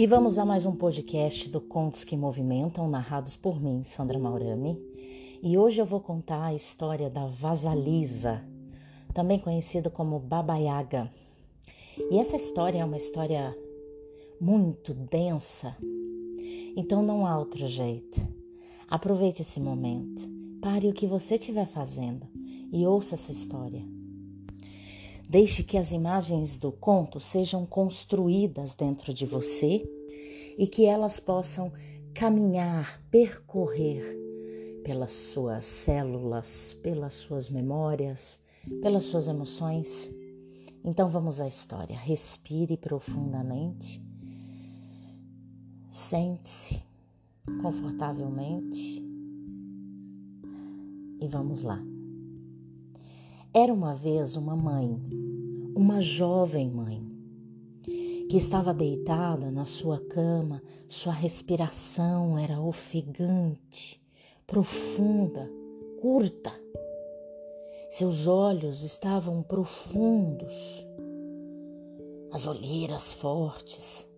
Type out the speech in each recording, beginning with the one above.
E vamos a mais um podcast do Contos que Movimentam, narrados por mim, Sandra Maurami. E hoje eu vou contar a história da Vasalisa, também conhecida como Baba Yaga. E essa história é uma história muito densa, então não há outro jeito. Aproveite esse momento, pare o que você estiver fazendo e ouça essa história. Deixe que as imagens do conto sejam construídas dentro de você e que elas possam caminhar, percorrer pelas suas células, pelas suas memórias, pelas suas emoções. Então vamos à história. Respire profundamente. Sente-se confortavelmente e vamos lá. Era uma vez uma mãe, uma jovem mãe, que estava deitada na sua cama, sua respiração era ofegante, profunda, curta. Seus olhos estavam profundos, as olheiras fortes,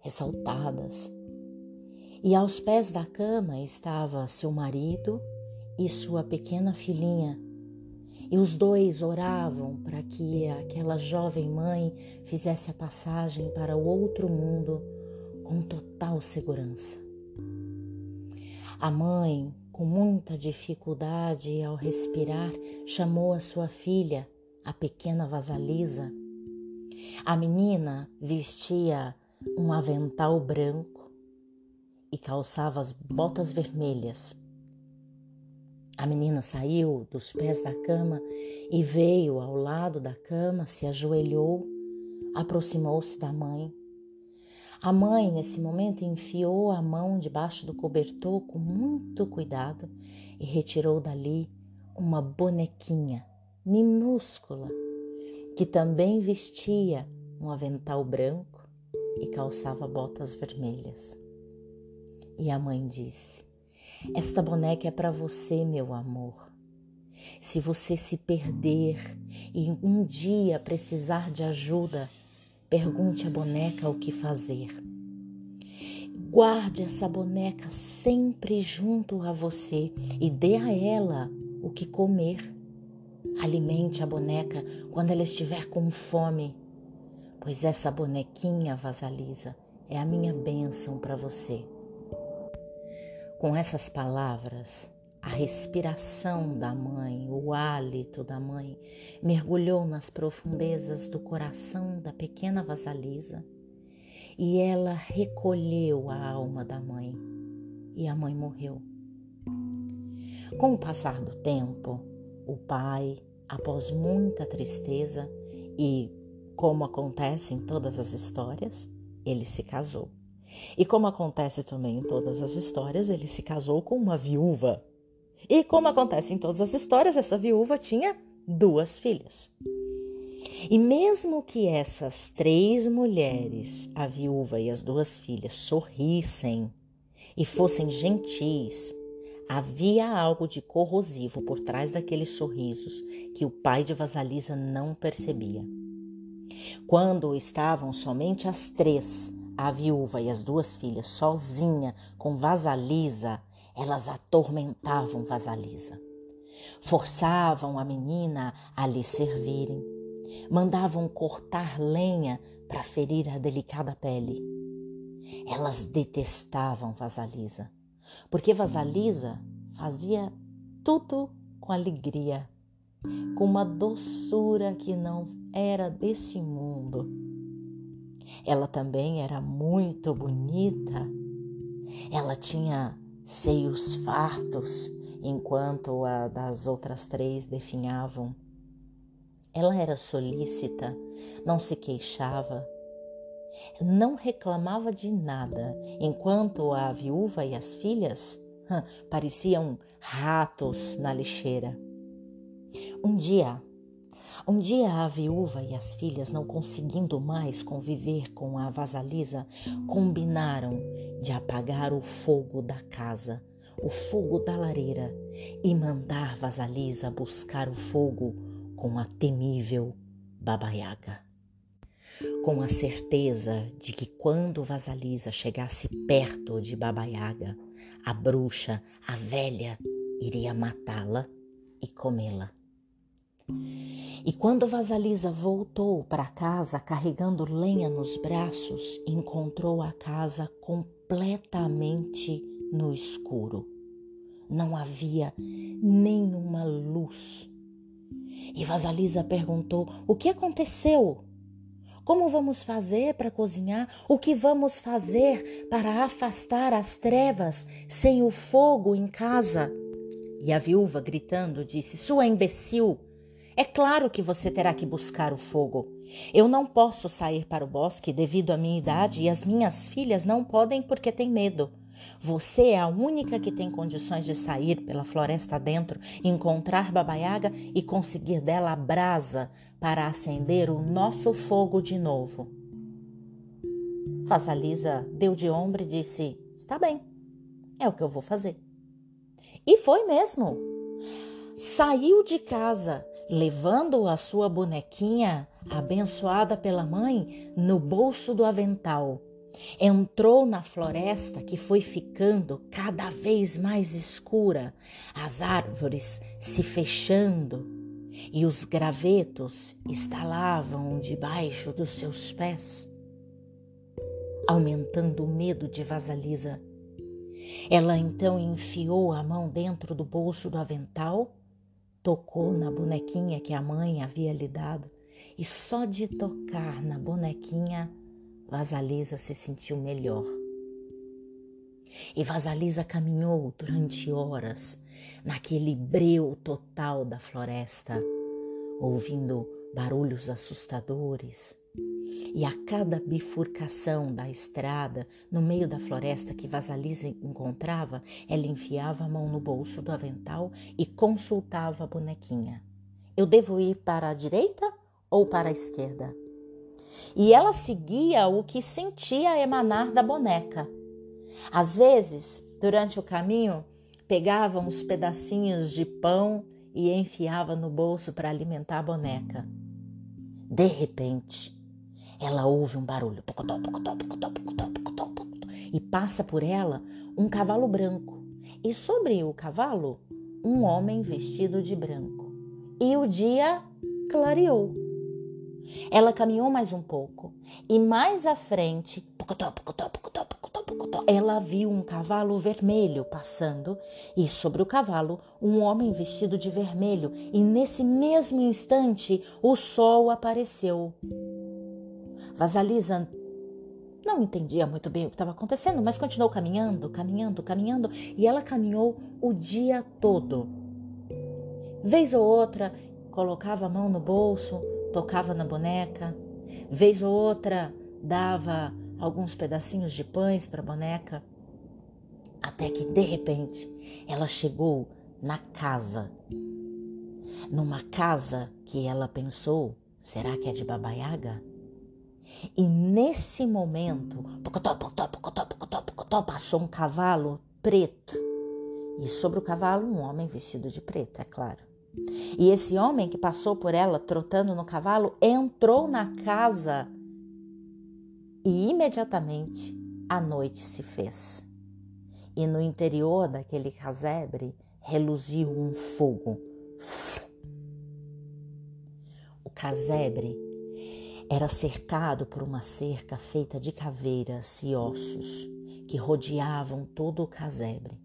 ressaltadas. E aos pés da cama estava seu marido e sua pequena filhinha e os dois oravam para que aquela jovem mãe fizesse a passagem para o outro mundo com total segurança. A mãe, com muita dificuldade ao respirar, chamou a sua filha, a pequena Vasalisa. A menina vestia um avental branco e calçava as botas vermelhas a menina saiu dos pés da cama e veio ao lado da cama, se ajoelhou, aproximou-se da mãe. A mãe, nesse momento, enfiou a mão debaixo do cobertor com muito cuidado e retirou dali uma bonequinha minúscula que também vestia um avental branco e calçava botas vermelhas. E a mãe disse: esta boneca é para você, meu amor. Se você se perder e um dia precisar de ajuda, pergunte à boneca o que fazer. Guarde essa boneca sempre junto a você e dê a ela o que comer. Alimente a boneca quando ela estiver com fome, pois essa bonequinha, Vasalisa, é a minha bênção para você. Com essas palavras, a respiração da mãe, o hálito da mãe, mergulhou nas profundezas do coração da pequena Vasalisa e ela recolheu a alma da mãe e a mãe morreu. Com o passar do tempo, o pai, após muita tristeza e, como acontece em todas as histórias, ele se casou. E como acontece também em todas as histórias, ele se casou com uma viúva. E como acontece em todas as histórias, essa viúva tinha duas filhas. E mesmo que essas três mulheres, a viúva e as duas filhas, sorrissem e fossem gentis, havia algo de corrosivo por trás daqueles sorrisos que o pai de Vasalisa não percebia. Quando estavam somente as três, a viúva e as duas filhas sozinha com Vasalisa, elas atormentavam Vasalisa. Forçavam a menina a lhe servirem. Mandavam cortar lenha para ferir a delicada pele. Elas detestavam Vasalisa, porque Vasalisa fazia tudo com alegria, com uma doçura que não era desse mundo ela também era muito bonita. Ela tinha seios fartos, enquanto a das outras três definhavam. Ela era solícita, não se queixava, não reclamava de nada, enquanto a viúva e as filhas pareciam ratos na lixeira. Um dia, um dia a viúva e as filhas, não conseguindo mais conviver com a vasalisa, combinaram de apagar o fogo da casa, o fogo da lareira, e mandar Vasalisa buscar o fogo com a temível Baba Yaga. com a certeza de que quando Vasalisa chegasse perto de Baba Yaga, a bruxa, a velha, iria matá-la e comê-la. E quando Vasalisa voltou para casa carregando lenha nos braços, encontrou a casa completamente no escuro. Não havia nenhuma luz. E Vasalisa perguntou: O que aconteceu? Como vamos fazer para cozinhar? O que vamos fazer para afastar as trevas sem o fogo em casa? E a viúva, gritando, disse: Sua imbecil! É claro que você terá que buscar o fogo. Eu não posso sair para o bosque devido à minha idade e as minhas filhas não podem porque têm medo. Você é a única que tem condições de sair pela floresta dentro, encontrar Babaiaga e conseguir dela a brasa para acender o nosso fogo de novo. Fasalisa deu de ombro e disse: Está bem, é o que eu vou fazer. E foi mesmo. Saiu de casa, levando a sua bonequinha, abençoada pela mãe, no bolso do avental. Entrou na floresta que foi ficando cada vez mais escura, as árvores se fechando e os gravetos estalavam debaixo dos seus pés, aumentando o medo de Vasalisa. Ela então enfiou a mão dentro do bolso do avental Tocou na bonequinha que a mãe havia lhe dado e só de tocar na bonequinha, Vasalisa se sentiu melhor. E Vasalisa caminhou durante horas naquele breu total da floresta, ouvindo barulhos assustadores, e a cada bifurcação da estrada, no meio da floresta que Vasalisa encontrava, ela enfiava a mão no bolso do avental e consultava a bonequinha. Eu devo ir para a direita ou para a esquerda? E ela seguia o que sentia emanar da boneca. Às vezes, durante o caminho, pegava uns pedacinhos de pão e enfiava no bolso para alimentar a boneca. De repente, ela ouve um barulho e passa por ela um cavalo branco. E sobre o cavalo, um homem vestido de branco. E o dia clareou. Ela caminhou mais um pouco e mais à frente, ela viu um cavalo vermelho passando e sobre o cavalo um homem vestido de vermelho. E nesse mesmo instante o sol apareceu. Vasalisa não entendia muito bem o que estava acontecendo, mas continuou caminhando, caminhando, caminhando, e ela caminhou o dia todo. Vez ou outra, colocava a mão no bolso, tocava na boneca. Vez ou outra, dava alguns pedacinhos de pães para a boneca. Até que, de repente, ela chegou na casa. Numa casa que ela pensou: será que é de Babaiaga? E nesse momento, pocotó, pocotó, pocotó, pocotó, pocotó, passou um cavalo preto. E sobre o cavalo, um homem vestido de preto, é claro. E esse homem que passou por ela trotando no cavalo entrou na casa e imediatamente a noite se fez. E no interior daquele casebre reluziu um fogo. O casebre era cercado por uma cerca feita de caveiras e ossos que rodeavam todo o casebre.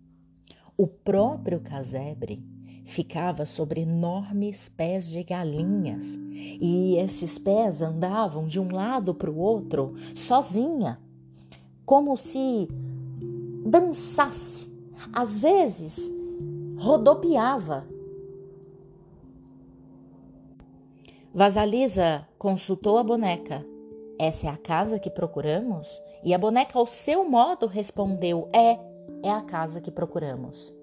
O próprio casebre ficava sobre enormes pés de galinhas e esses pés andavam de um lado para o outro sozinha, como se dançasse. Às vezes rodopiava Vasalisa consultou a boneca. Essa é a casa que procuramos? E a boneca, ao seu modo, respondeu: É, é a casa que procuramos.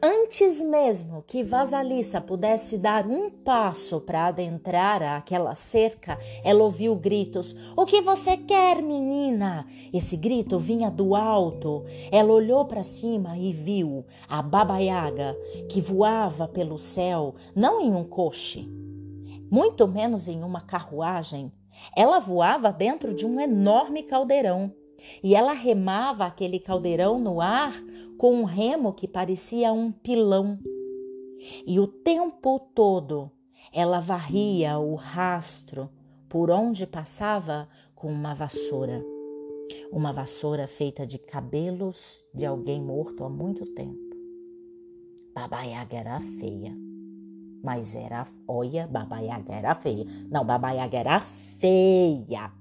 Antes mesmo que Vasalissa pudesse dar um passo para adentrar aquela cerca, ela ouviu gritos: O que você quer, menina? Esse grito vinha do alto. Ela olhou para cima e viu a Baba Yaga que voava pelo céu, não em um coche, muito menos em uma carruagem. Ela voava dentro de um enorme caldeirão e ela remava aquele caldeirão no ar com um remo que parecia um pilão. E o tempo todo ela varria o rastro por onde passava com uma vassoura. Uma vassoura feita de cabelos de alguém morto há muito tempo. Baba Yaga era feia, mas era, olha, Baba Yaga era feia. Não, Baba Yaga era feia.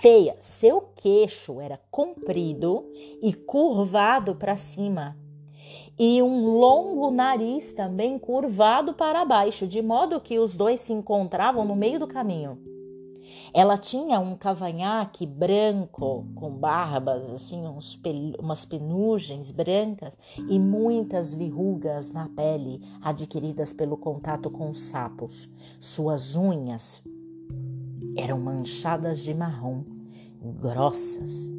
Feia, seu queixo era comprido e curvado para cima e um longo nariz também curvado para baixo, de modo que os dois se encontravam no meio do caminho. Ela tinha um cavanhaque branco com barbas, assim, pel umas penugens brancas e muitas verrugas na pele adquiridas pelo contato com os sapos. Suas unhas eram manchadas de marrom, grossas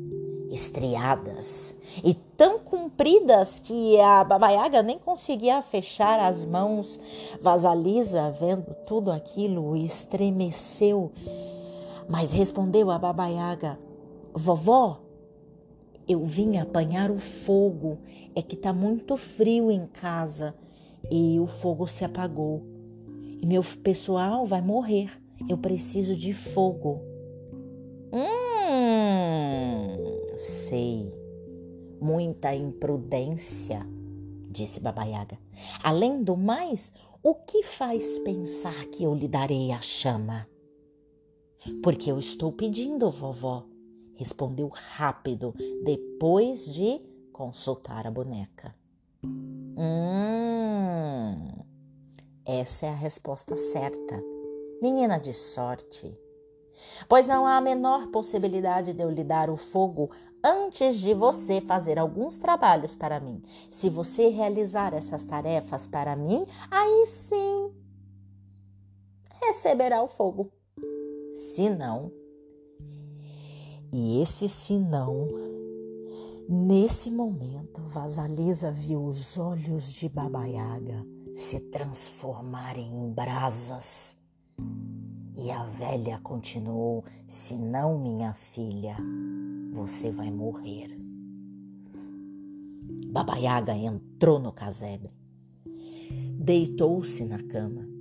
estriadas e tão compridas que a babaiaga nem conseguia fechar as mãos. Vasalisa, vendo tudo aquilo, estremeceu, mas respondeu a babaiaga: Vovó, eu vim apanhar o fogo, é que tá muito frio em casa e o fogo se apagou. E meu pessoal vai morrer. Eu preciso de fogo. Hum, sei. Muita imprudência, disse Babaiaga. Além do mais, o que faz pensar que eu lhe darei a chama? Porque eu estou pedindo, vovó, respondeu rápido, depois de consultar a boneca. Hum, essa é a resposta certa. Menina de sorte pois não há a menor possibilidade de eu lhe dar o fogo antes de você fazer alguns trabalhos para mim. Se você realizar essas tarefas para mim, aí sim receberá o fogo. Se não, e esse se não, nesse momento, Vasalisa viu os olhos de Babaiaga se transformarem em brasas e a velha continuou: Se não, minha filha, você vai morrer. Babaiaga entrou no casebre, deitou-se na cama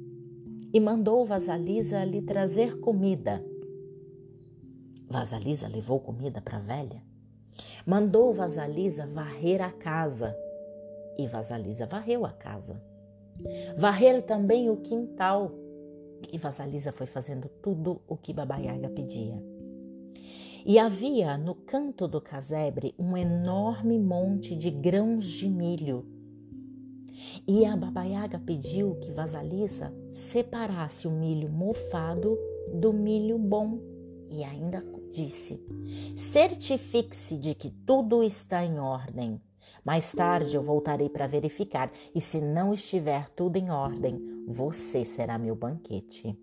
e mandou Vasalisa lhe trazer comida. Vasalisa levou comida para a velha, mandou Vasalisa varrer a casa e Vasalisa varreu a casa. Varrer também o quintal e Vasalisa foi fazendo tudo o que Babaiaga pedia. E havia no canto do casebre um enorme monte de grãos de milho. E a Babaiaga pediu que Vasalisa separasse o milho mofado do milho bom. E ainda disse: certifique-se de que tudo está em ordem. Mais tarde eu voltarei para verificar, e se não estiver tudo em ordem, você será meu banquete.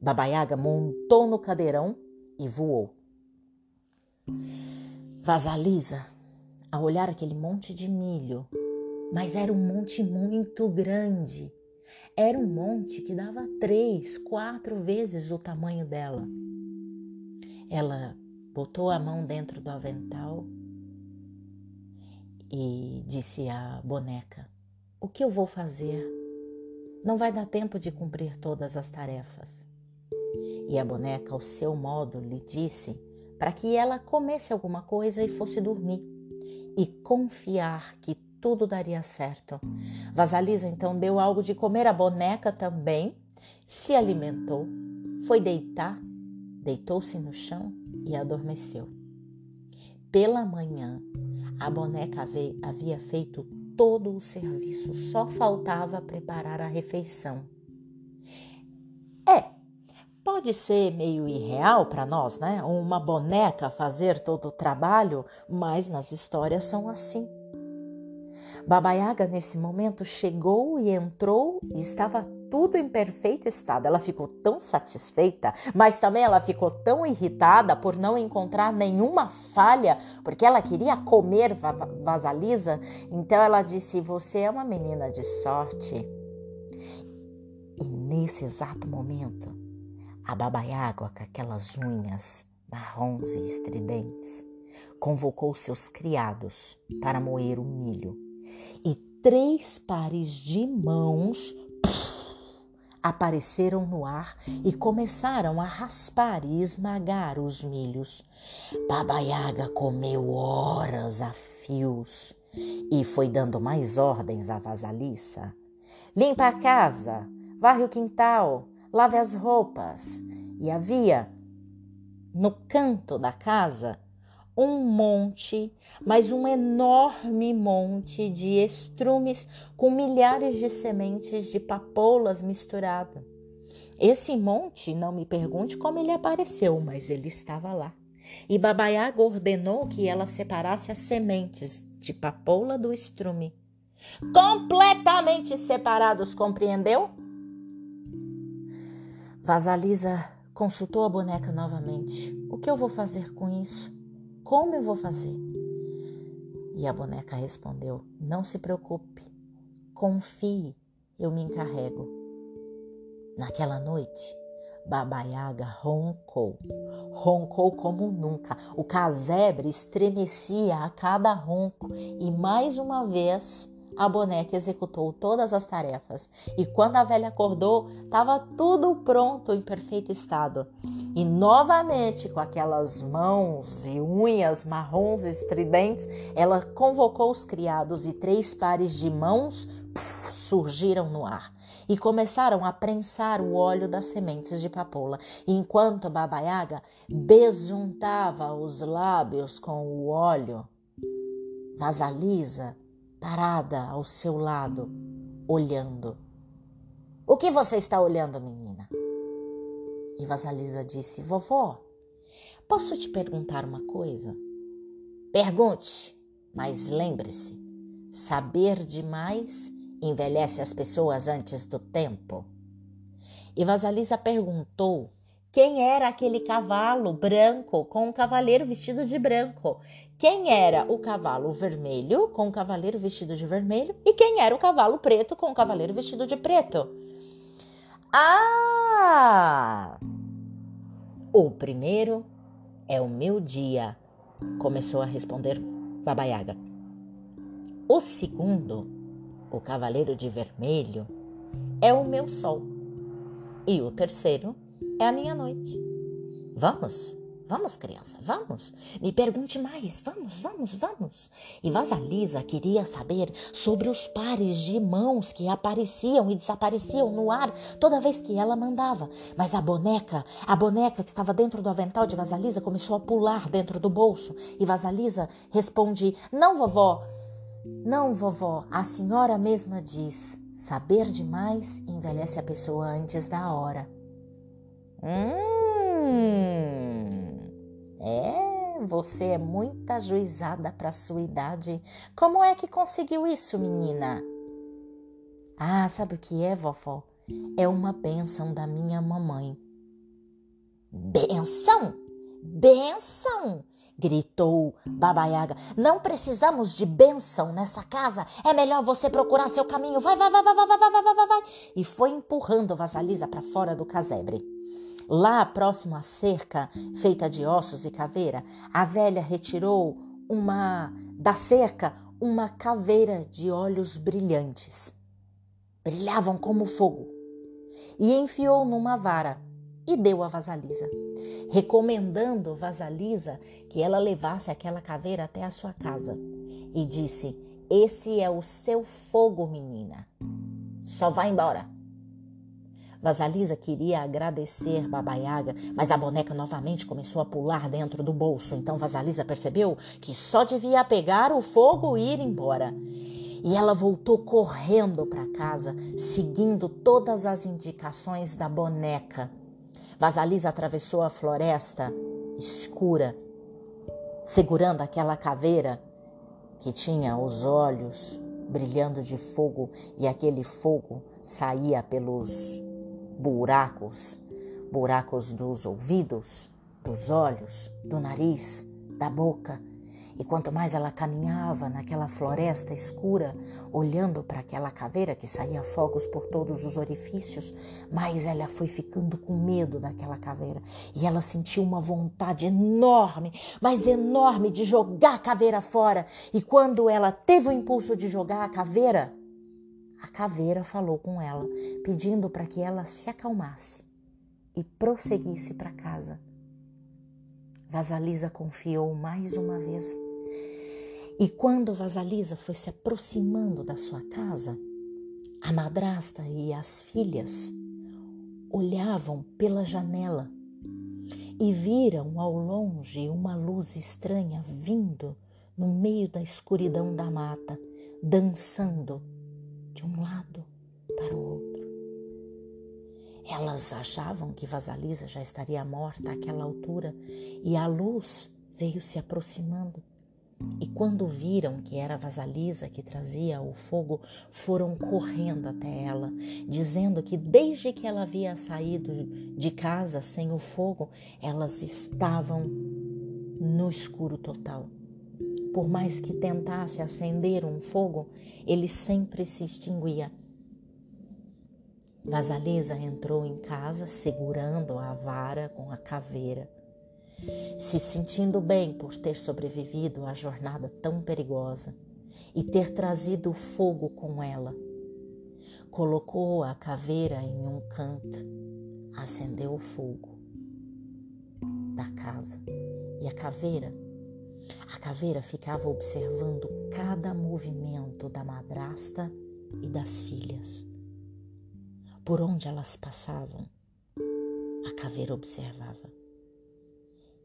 Babaiaga montou no cadeirão e voou. Vasalisa, a olhar aquele monte de milho, mas era um monte muito grande. Era um monte que dava três, quatro vezes o tamanho dela. Ela botou a mão dentro do avental e disse à boneca: O que eu vou fazer? Não vai dar tempo de cumprir todas as tarefas. E a boneca, ao seu modo, lhe disse para que ela comesse alguma coisa e fosse dormir e confiar que tudo daria certo. Vasalisa então deu algo de comer à boneca também, se alimentou, foi deitar, deitou-se no chão e adormeceu. Pela manhã, a boneca havia feito todo o serviço, só faltava preparar a refeição. É, pode ser meio irreal para nós, né? Uma boneca fazer todo o trabalho, mas nas histórias são assim. Baba Yaga, nesse momento, chegou e entrou e estava tudo em perfeito estado. Ela ficou tão satisfeita, mas também ela ficou tão irritada por não encontrar nenhuma falha, porque ela queria comer Vasalisa. Então ela disse: Você é uma menina de sorte. E nesse exato momento, A babaiágua, com aquelas unhas marrons e estridentes, convocou seus criados para moer o milho e três pares de mãos apareceram no ar e começaram a raspar e esmagar os milhos. Baba Yaga comeu horas a fios e foi dando mais ordens à vasalissa. Limpa a casa, varre o quintal, lave as roupas. E havia no canto da casa um monte, mas um enorme monte de estrumes com milhares de sementes de papoulas misturada. Esse monte, não me pergunte como ele apareceu, mas ele estava lá. E Babaiaga ordenou que ela separasse as sementes de papoula do estrume. Completamente separados, compreendeu? Vasalisa consultou a boneca novamente. O que eu vou fazer com isso? Como eu vou fazer? E a boneca respondeu: Não se preocupe, confie, eu me encarrego. Naquela noite, Baba Yaga roncou, roncou como nunca. O casebre estremecia a cada ronco e mais uma vez a boneca executou todas as tarefas e quando a velha acordou, estava tudo pronto em perfeito estado. E novamente, com aquelas mãos e unhas marrons estridentes, ela convocou os criados e três pares de mãos surgiram no ar e começaram a prensar o óleo das sementes de papoula, enquanto Baba Yaga besuntava os lábios com o óleo. Vasalisa parada ao seu lado, olhando. O que você está olhando, menina? E Vasalisa disse: Vovó, posso te perguntar uma coisa? Pergunte, mas lembre-se: saber demais envelhece as pessoas antes do tempo. E Vasalisa perguntou quem era aquele cavalo branco com um cavaleiro vestido de branco? Quem era o cavalo vermelho com um cavaleiro vestido de vermelho? E quem era o cavalo preto com um cavaleiro vestido de preto? Ah! O primeiro é o meu dia, começou a responder Babaiaga. O segundo, o cavaleiro de vermelho, é o meu sol. E o terceiro é a minha noite. Vamos, vamos, criança, vamos. Me pergunte mais, vamos, vamos, vamos. E Vasalisa queria saber sobre os pares de mãos que apareciam e desapareciam no ar toda vez que ela mandava. Mas a boneca, a boneca que estava dentro do avental de Vasalisa começou a pular dentro do bolso. E Vasalisa responde: Não, vovó. Não, vovó, a senhora mesma diz: saber demais envelhece a pessoa antes da hora. Hum, é, você é muito ajuizada para sua idade. Como é que conseguiu isso, menina? Ah, sabe o que é, vovó? É uma benção da minha mamãe. Benção? Benção? gritou Babaiaga. Não precisamos de benção nessa casa. É melhor você procurar seu caminho. Vai, vai, vai, vai, vai, vai, vai, vai, vai, vai. E foi empurrando Vasalisa para fora do casebre. Lá, próximo à cerca, feita de ossos e caveira, a velha retirou uma da cerca uma caveira de olhos brilhantes. Brilhavam como fogo. E enfiou numa vara e deu a Vasalisa, recomendando Vasalisa que ela levasse aquela caveira até a sua casa. E disse: Esse é o seu fogo, menina. Só vá embora. Vasalisa queria agradecer Babaiaga, mas a boneca novamente começou a pular dentro do bolso. Então Vasalisa percebeu que só devia pegar o fogo e ir embora. E ela voltou correndo para casa, seguindo todas as indicações da boneca. Vasalisa atravessou a floresta escura, segurando aquela caveira que tinha os olhos brilhando de fogo e aquele fogo saía pelos buracos, buracos dos ouvidos, dos olhos, do nariz, da boca. E quanto mais ela caminhava naquela floresta escura, olhando para aquela caveira que saía fogos por todos os orifícios, mais ela foi ficando com medo daquela caveira. E ela sentiu uma vontade enorme, mas enorme, de jogar a caveira fora. E quando ela teve o impulso de jogar a caveira, a caveira falou com ela, pedindo para que ela se acalmasse e prosseguisse para casa. Vasalisa confiou mais uma vez e quando Vasalisa foi se aproximando da sua casa, a madrasta e as filhas olhavam pela janela e viram ao longe uma luz estranha vindo no meio da escuridão da mata, dançando de um lado para o outro. Elas achavam que Vasalisa já estaria morta àquela altura e a luz veio se aproximando e quando viram que era Vasalisa que trazia o fogo, foram correndo até ela, dizendo que desde que ela havia saído de casa sem o fogo, elas estavam no escuro total. Por mais que tentasse acender um fogo, ele sempre se extinguia. Vasalisa entrou em casa segurando a vara com a caveira se sentindo bem por ter sobrevivido à jornada tão perigosa e ter trazido o fogo com ela. Colocou a caveira em um canto, acendeu o fogo da casa e a caveira, a caveira ficava observando cada movimento da madrasta e das filhas. Por onde elas passavam, a caveira observava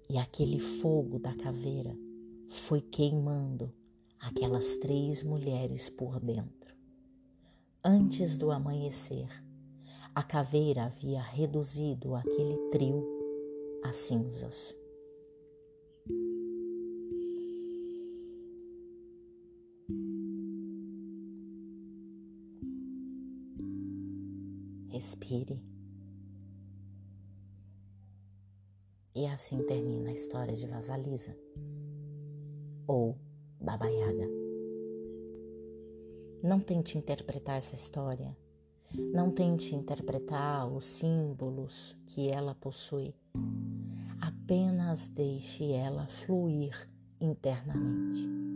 e aquele fogo da caveira foi queimando aquelas três mulheres por dentro. Antes do amanhecer, a caveira havia reduzido aquele trio a cinzas. Respire. E assim termina a história de Vasalisa ou Baba Yaga. Não tente interpretar essa história. Não tente interpretar os símbolos que ela possui. Apenas deixe ela fluir internamente.